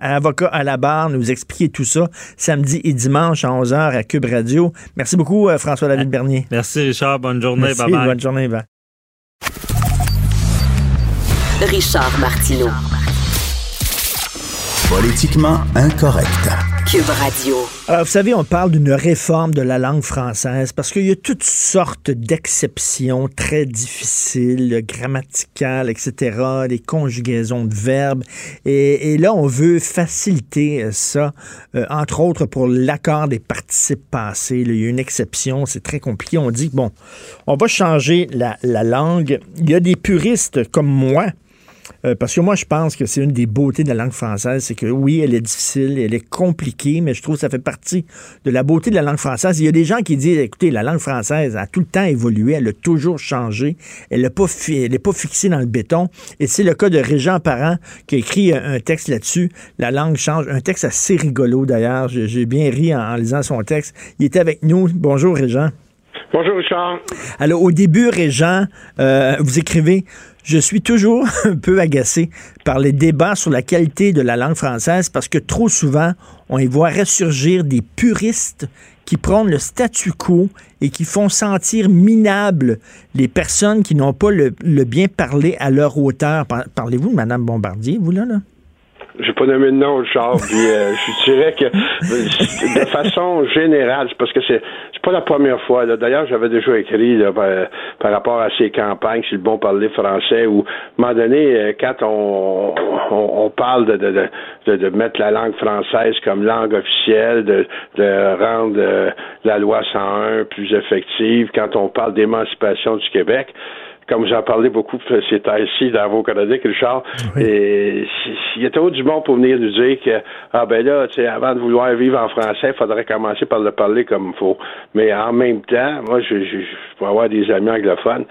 Avocat à la barre, nous expliquer tout ça samedi et dimanche à 11h à Cube Radio. Merci beaucoup, euh, François-David Bernier. Merci, Richard. Bonne journée. Merci, Bye bye. bonne journée. bye. Richard Martineau. Politiquement incorrect. Alors, vous savez, on parle d'une réforme de la langue française parce qu'il y a toutes sortes d'exceptions très difficiles, grammaticales, etc., des conjugaisons de verbes. Et, là, on veut faciliter ça, euh, entre autres pour l'accord des participes passés. Il y a une exception, c'est très compliqué. On dit, bon, on va changer la langue. Il y a des puristes comme moi euh, parce que moi, je pense que c'est une des beautés de la langue française, c'est que oui, elle est difficile, elle est compliquée, mais je trouve que ça fait partie de la beauté de la langue française. Il y a des gens qui disent, écoutez, la langue française a tout le temps évolué, elle a toujours changé, elle n'est pas, fi- fixée dans le béton. Et c'est le cas de Régent Parent qui a écrit un, un texte là-dessus. La langue change. Un texte assez rigolo d'ailleurs. J'ai j'ai bien ri en, en lisant son texte. Il était avec nous. Bonjour Régent. Bonjour Richard. Alors, au début, Régent, euh, vous écrivez Je suis toujours un peu agacé par les débats sur la qualité de la langue française parce que trop souvent, on y voit ressurgir des puristes qui prônent le statu quo et qui font sentir minables les personnes qui n'ont pas le, bien parlé à leur hauteur. Par- Parlez-vous de Mme Bombardier, vous, là? là? J'ai pas nommé de nom, Richard, puis euh, je dirais que de façon générale, c'est parce que c'est c'est pas la première fois. D'ailleurs, j'avais déjà écrit là, par, par rapport à ces campagnes sur le bon parler français, où à un moment donné, euh, quand on, on, on parle de, de, de, de, de mettre la langue française comme langue officielle, de, de rendre euh, la loi 101 plus effective, quand on parle d'émancipation du Québec, comme j'en parlais beaucoup ces temps-ci dans vos chroniques, Richard, et il y a trop du monde pour venir nous dire que ah ben là, tu sais, avant de vouloir vivre en français, il faudrait commencer par le parler comme il faut. Mais en même temps, moi, je, je, je peux avoir des amis anglophones.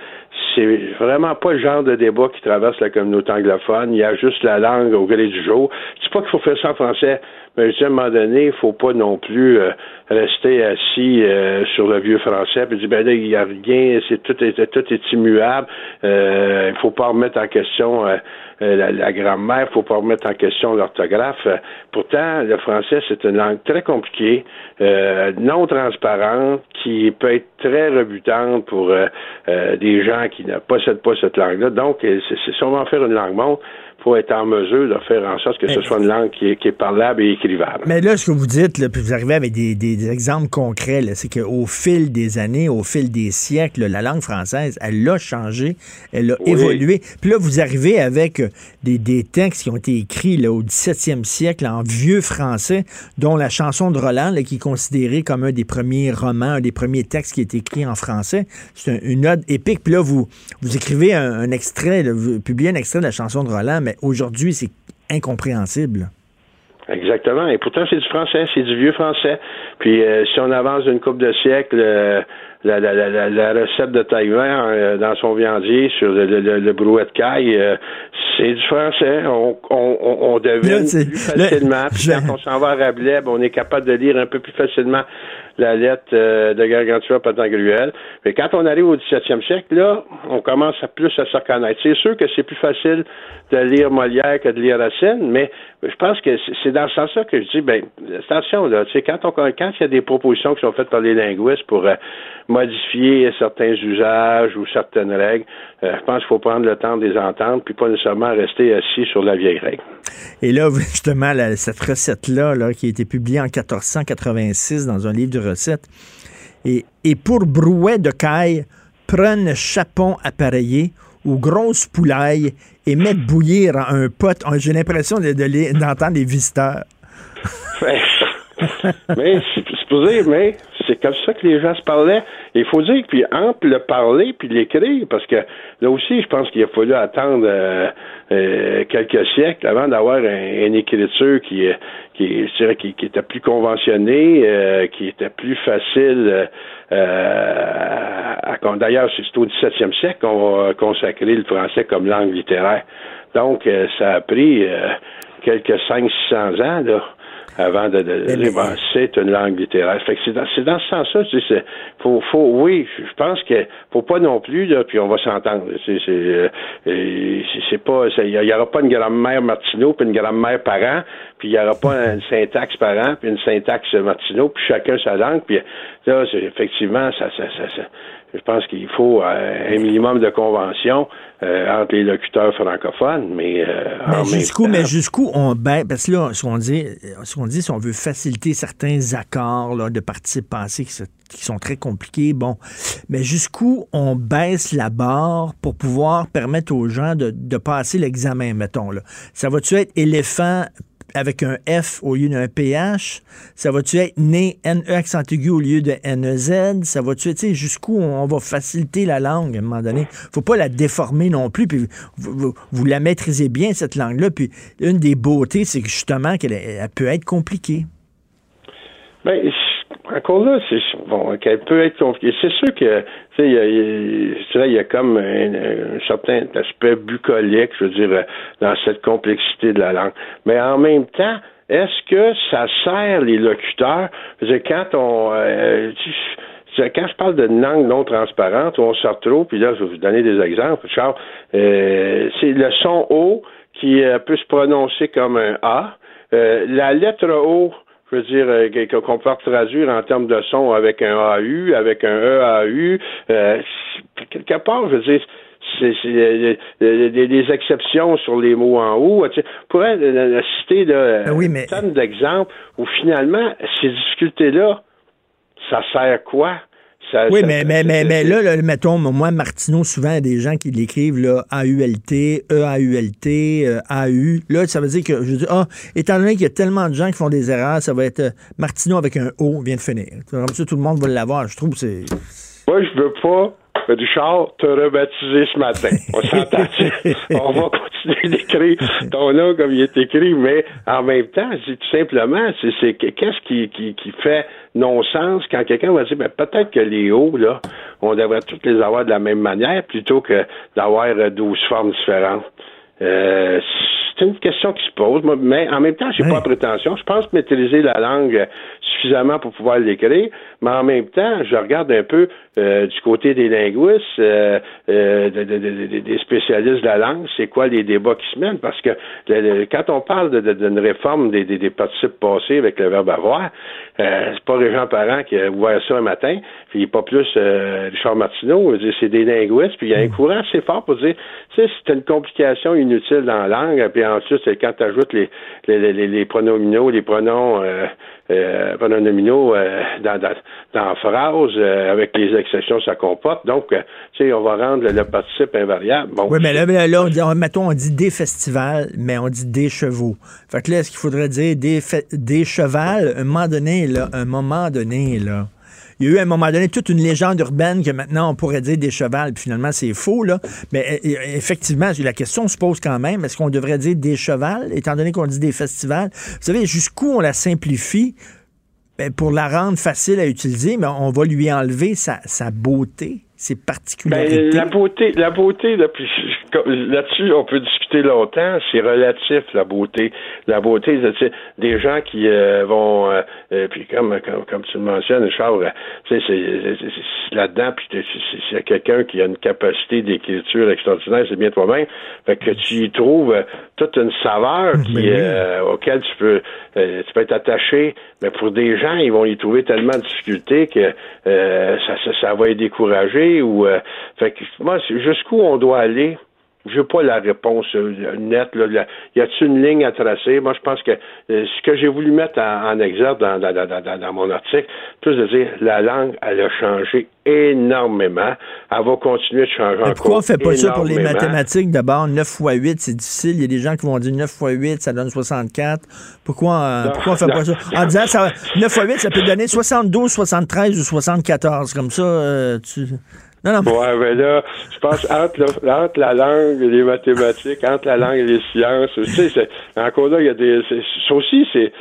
C'est vraiment pas le genre de débat qui traverse la communauté anglophone. Il y a juste la langue au gré du jour. C'est pas qu'il faut faire ça en français, mais je dis à un moment donné, il faut pas non plus euh, rester assis euh, sur le vieux français puis dire ben là, il y a rien, c'est tout est tout est immuable. Euh, il faut pas remettre en question euh, euh, la, la grammaire, faut pas remettre en question l'orthographe. Euh, pourtant, le français, c'est une langue très compliquée, euh, non transparente, qui peut être très rebutante pour euh, euh, des gens qui ne possèdent pas cette langue-là. Donc, euh, c'est sûrement faire une langue monde faut être en mesure de faire en sorte que ce soit une langue qui est, qui est parlable et écrivable. Mais là, ce que vous dites, là, puis vous arrivez avec des, des- des exemples concrets, c'est qu'au fil des années, au fil des siècles, la langue française, elle a changé, elle a Oui. évolué. Puis là, vous arrivez avec euh, des, des textes qui ont été écrits là, au 17e siècle en vieux français, dont la chanson de Roland, là, qui est considérée comme un des premiers romans, un des premiers textes qui est écrit en français. C'est un- une ode épique. Puis là, vous, vous écrivez un, un extrait, là, vous publiez un extrait de la chanson de Roland, mais aujourd'hui, c'est incompréhensible. Exactement. Et pourtant, c'est du français, c'est du vieux français. Puis, euh, si on avance d'une couple de siècles, euh, la, la, la, la, la recette de Taïwan euh, dans son viandier sur le, le, le, le brouet de caille, c'est du français. On, on, on, on devine Là, plus facilement. Puis quand on s'en va à Rabelais, ben, on est capable de lire un peu plus facilement la lettre euh, de Gargantua Pantagruel. Mais quand on arrive au 17e siècle, là, on commence à plus à se reconnaître. C'est sûr que c'est plus facile de lire Molière que de lire Racine, mais je pense que c'est- dans ce sens-là que je dis, ben, attention, là, tu sais, quand on, quand il y a des propositions qui sont faites par les linguistes pour euh, modifier certains usages ou certaines règles, euh, je pense qu'il faut prendre le temps de les entendre, puis pas nécessairement rester assis sur la vieille règle. Et là, justement, cette recette-là, là, qui a été publiée en 1486 dans un livre de et, pour brouet de caille, prenne chapon appareillé ou grosse poulaille et mettre bouillir en un pot. Oh, J'ai l'impression d'entendre les visiteurs. mais c'est mais c'est comme ça que les gens se parlaient. Il faut dire que puis entre le parler puis l'écrire, parce que là aussi, je pense qu'il a fallu attendre euh, euh, quelques siècles avant d'avoir une écriture qui, qui, qui, qui, était plus conventionnée, euh, qui était plus facile. à, d'ailleurs, c'est au 17e siècle qu'on a consacré le français comme langue littéraire. Donc, ça a pris quelques 500-600 ans, là avant de, de, c'est une langue littéraire. Fait que c'est dans, ce sens-là, tu sais, faut, faut, oui, je pense que faut pas non plus, là, puis on va s'entendre. C'est, c'est, euh, pas, il y, aura pas une grammaire Martineau puis une grammaire par an, puis il y aura pas une syntaxe par an puis une syntaxe Martineau, puis chacun sa langue, puis là, effectivement, ça, ça, ça, ça je pense qu'il faut euh, un minimum de convention euh, entre les locuteurs francophones, mais, euh, mais jusqu'où, mais jusqu'où on ben, parce que là, ce qu'on dit, ce qu'on dit, si on veut faciliter certains accords là, de participes passés qui, qui, sont très compliqués, bon, mais jusqu'où on baisse la barre pour pouvoir permettre aux gens de, de passer l'examen, mettons là? Ça va-tu être éléphant avec un F au lieu d'un PH? Ça va-tu être né NE accent aigu au lieu de NEZ? Ça va-tu être, jusqu'où on va faciliter la langue à un moment donné? Faut pas la déformer non plus, puis vous, la maîtrisez bien, cette langue-là. Puis une des beautés, c'est justement qu'elle peut être compliquée. Ben, encore là, c'est bon, qu'elle peut être compliquée. C'est sûr que, tu sais, il y, a, comme un, certain aspect bucolique, je veux dire, dans cette complexité de la langue. Mais en même temps, est-ce que ça sert les locuteurs? quand on, euh, quand je parle de langue non transparente, on sort trop, puis là, je vais vous donner des exemples. Charles, euh, c'est le son O qui euh, peut se prononcer comme un A. la lettre O je veux dire, euh, qu'on peut traduire en termes de son avec un AU, avec un EAU. Euh, quelque part, je veux dire, c'est euh, des, exceptions sur les mots en haut. Tu citer de, ah oui, mais... d'exemples où finalement, ces difficultés-là, ça sert quoi? Oui, mais, mais, mais, mais là, mettons, moi, Martineau, souvent, il y a des gens qui l'écrivent là, A-U-L-T, E-A-U-L-T, euh, A-U. Là, ça veut dire que, je dis, ah, étant donné qu'il y a tellement de gens qui font des erreurs, ça va être euh, Martineau avec un O vient de finir. Comme ça, tout le monde va l'avoir. Je trouve que c'est. Moi, je veux pas Richard, te rebaptisé ce matin. On s'entend. on va continuer d'écrire ton nom comme il est écrit, mais en même temps, c'est tout simplement, c'est qu'est-ce qui, qui, qui fait non-sens quand quelqu'un va dire, ben, peut-être que les hauts, là, on devrait toutes les avoir de la même manière plutôt que d'avoir 12 formes différentes. Euh, c'est une question qui se pose, mais en même temps, j'ai pas de prétention. Je pense maîtriser la langue suffisamment pour pouvoir l'écrire, mais en même temps, je regarde un peu euh, du côté des linguistes, euh, euh, des spécialistes de la langue, c'est quoi les débats qui se mènent, parce que quand on parle d'une réforme des, des, participes passés avec le verbe avoir, c'est pas Régent Parent qui a ouvert ça un matin, puis pas plus Richard Martineau, c'est des linguistes, puis il y a un mm. courant assez fort pour dire, tu sais, c'est une complication inutile dans la langue, puis ensuite, c'est quand tu ajoutes les, les, les, les, pronominaux, les pronoms euh, nominaux euh, dans, dans, phrase, euh, avec les exceptions, ça comporte. Donc, euh, tu sais, on va rendre le, participe invariable. Bon, oui, mais là, là on dit, mettons, on dit des festivals, mais on dit des chevaux. Fait que là, est-ce qu'il faudrait dire des, des chevals, un moment donné, là, un moment donné, là? Il y a eu à un moment donné toute une légende urbaine que maintenant on pourrait dire des chevals, puis finalement c'est faux, là. Mais euh, euh, effectivement, la question se pose quand même, est-ce qu'on devrait dire des chevals, étant donné qu'on dit des festivals? Vous savez, jusqu'où on la simplifie? Ben, pour la rendre facile à utiliser, mais on va lui enlever sa beauté c'est particulier. Ben, la beauté, la beauté, là-dessus, on peut discuter longtemps. C'est relatif la beauté. La beauté, c'est des gens qui euh, vont, euh, euh, puis comme, comme, tu le mentionnes, Charles, c'est là-dedans, puis c'est quelqu'un qui a une capacité d'écriture extraordinaire, c'est bien toi-même. Fait que tu y trouves toute une saveur qui, ben auquel tu peux, tu peux être attaché. Mais pour des gens, ils vont y trouver tellement de difficultés que ça, ça, ça va les décourager ou euh, fait que moi jusqu'où on doit aller j'ai pas la réponse euh, nette. Là. Y a-t-il une ligne à tracer? Moi, je pense que euh, ce que j'ai voulu mettre en, en exergue dans, dans, dans, dans- dans mon article, plus de dire la langue, elle a changé énormément. Elle va continuer de changer Mais pourquoi on fait pas ça pour les mathématiques d'abord? 9 fois 8, c'est difficile. Il y a des gens qui vont dire 9 fois 8, ça donne 64. Pourquoi, euh, Non, pourquoi on fait non. pas ça? En disant, ça, 9 fois 8, ça peut donner 72, 73 ou 74. Comme ça, tu... Non, non, mais- Ouais, mais là, je pense entre, le- entre la langue et les mathématiques, entre la langue et les sciences, tu sais, c'est- encore là, il y a des, ça aussi, c'est,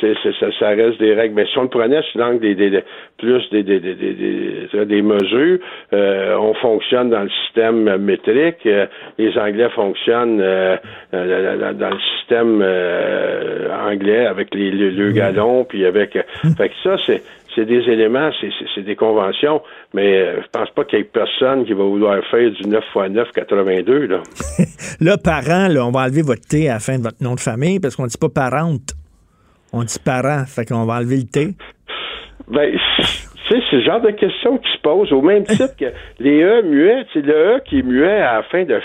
ça, ça reste des règles. Mais si on le prenait sur langue des, des, des- plus des, des, des, des, des, des mesures, euh, on fonctionne dans le système métrique. euh, les Anglais fonctionnent euh, dans- le système anglais avec les, le, le galon, puis avec. fait que ça, c'est c'est des éléments, c'est- des conventions, mais euh, je pense pas qu'il y ait personne qui va vouloir faire du 9 x 9 82, là. là, parents, là, on va enlever votre T à la fin de votre nom de famille parce qu'on dit pas parente. On dit parent. Fait qu'on va enlever le T. Ben, c'est le genre de question qui se pose au même titre que les E muets. C'est le E qui est muet à la fin de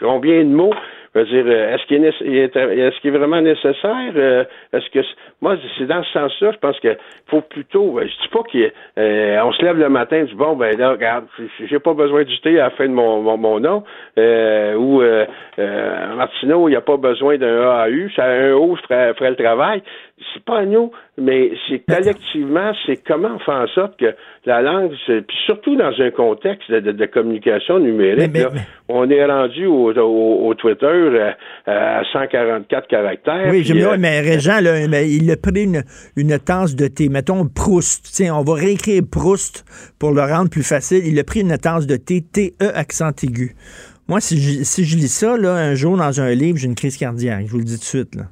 combien de mots. Je veux dire, euh, est-ce qu'il est, est- est-ce qu'il est vraiment nécessaire? Euh, Est-ce que moi, c'est dans ce sens-là, je pense que faut plutôt. euh, Je dis pas qu'on se lève le matin, et dit bon ben là, regarde, j'ai pas besoin du thé à la fin de mon, mon, mon nom. Euh, ou euh, euh, Martineau, il n'y a pas besoin d'un AAU, ça un O ferait, ferait le travail. C'est pas à nous, mais c'est collectivement, c'est comment on fait en sorte que la langue, puis surtout dans un contexte de, de- de communication numérique, Mais- mais- là, mais- on est rendu au, au, au Twitter euh, à 144 caractères. Oui, j'aime bien, euh, mais Régent, là, il a pris une, une tasse de thé. Mettons Proust. Tiens, on va réécrire Proust pour le rendre plus facile. Il a pris une tasse de thé, T-E accent aigu. Moi, si je, si je lis ça, là, un jour dans un livre, j'ai une crise cardiaque. Je vous le dis tout de suite. Là.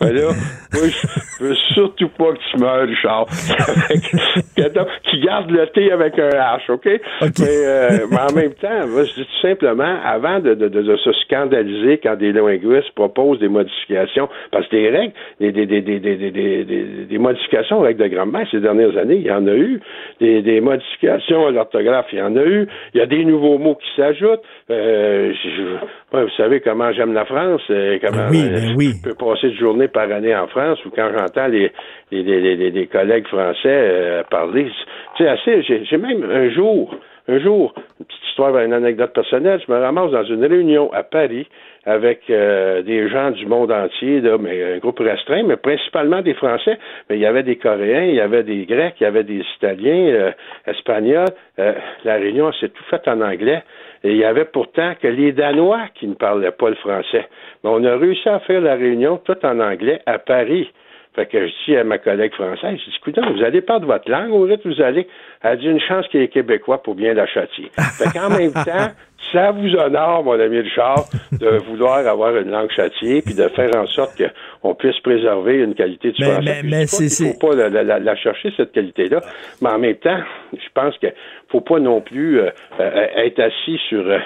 Mais là, moi, je veux surtout pas que tu meurs, Richard. tu gardes le thé avec un H, OK? Mais, euh, mais, en même temps, je dis tout simplement, avant de, de, de, se scandaliser quand des linguistes proposent des modifications, parce que des règles, des, des, des, des modifications aux règles de grammaire ces dernières années, il y en a eu. Des, modifications à l'orthographe, il y en a eu. Il y a des nouveaux mots qui s'ajoutent. Euh, je, ouais, vous savez comment j'aime la France. Euh, comment. Euh, ben je peux passer de journée par année en France ou quand j'entends les, les, les, les, collègues français euh, parler. Sais, assez, j'ai même un jour, un jour, une petite histoire, une anecdote personnelle, je me ramasse dans une réunion à Paris avec euh, des gens du monde entier, mais un groupe restreint, mais principalement des Français. Mais il y avait des Coréens, il y avait des Grecs, il y avait des Italiens, euh, Espagnols. Euh, la réunion s'est tout faite en anglais. Il y avait pourtant que les Danois qui ne parlaient pas le français. Mais on a réussi à faire la réunion tout en anglais à Paris. Fait que je dis à ma collègue française, je dis, écoutez, vous allez perdre votre langue au rythme vous allez. Elle a dit une chance qu'il y ait Québécois pour bien la châtier. Fait qu'en même temps, ça vous honore, mon ami Richard, de vouloir avoir une langue châtiée puis de faire en sorte qu'on puisse préserver une qualité du Mais- français. mais- mais c'est- faut pas la, la- la- chercher, cette qualité-là. Mais en même temps, je pense qu'il faut pas non plus euh, euh, être assis sur... euh,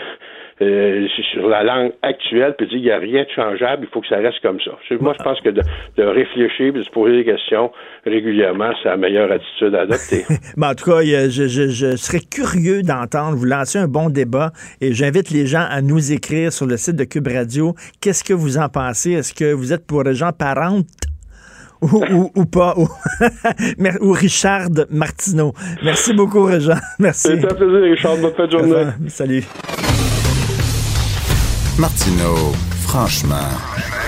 euh, sur la langue actuelle, puis dire qu'il n'y a rien de changeable, il faut que ça reste comme ça. Moi, je pense que de, de réfléchir, de se poser des questions régulièrement, c'est la meilleure attitude à adopter. Mais en tout cas, il je, je- je serais curieux d'entendre, vous lancer un bon débat et j'invite les gens à nous écrire sur le site de Cube Radio. Qu'est-ce que vous en pensez? Est-ce que vous êtes pour les gens parentes? Ou, ou, ou pas, ou, Richard Martineau. Merci beaucoup, Régent. Merci. C'est un plaisir, Richard. Bonne fin de journée. Salut. Martineau, franchement,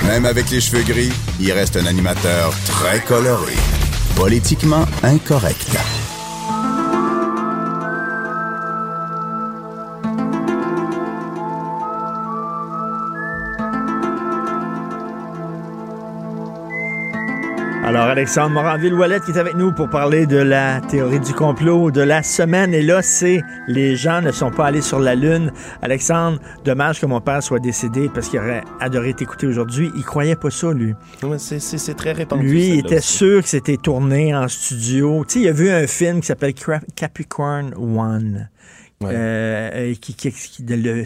même avec les cheveux gris, il reste un animateur très coloré. Politiquement incorrect. Alors, Alexandre Moranville-Wallet qui est avec nous pour parler de la théorie du complot de la semaine. Et là, c'est les gens ne sont pas allés sur la Lune. Alexandre, dommage que mon père soit décédé parce qu'il aurait adoré t'écouter aujourd'hui. Il croyait pas ça, lui. C'est- très répandu. Lui, il était aussi. sûr que c'était tourné en studio. Tu sais, il a vu un film qui s'appelle Capricorn One. Ouais. Euh, qui, qui- qui- le-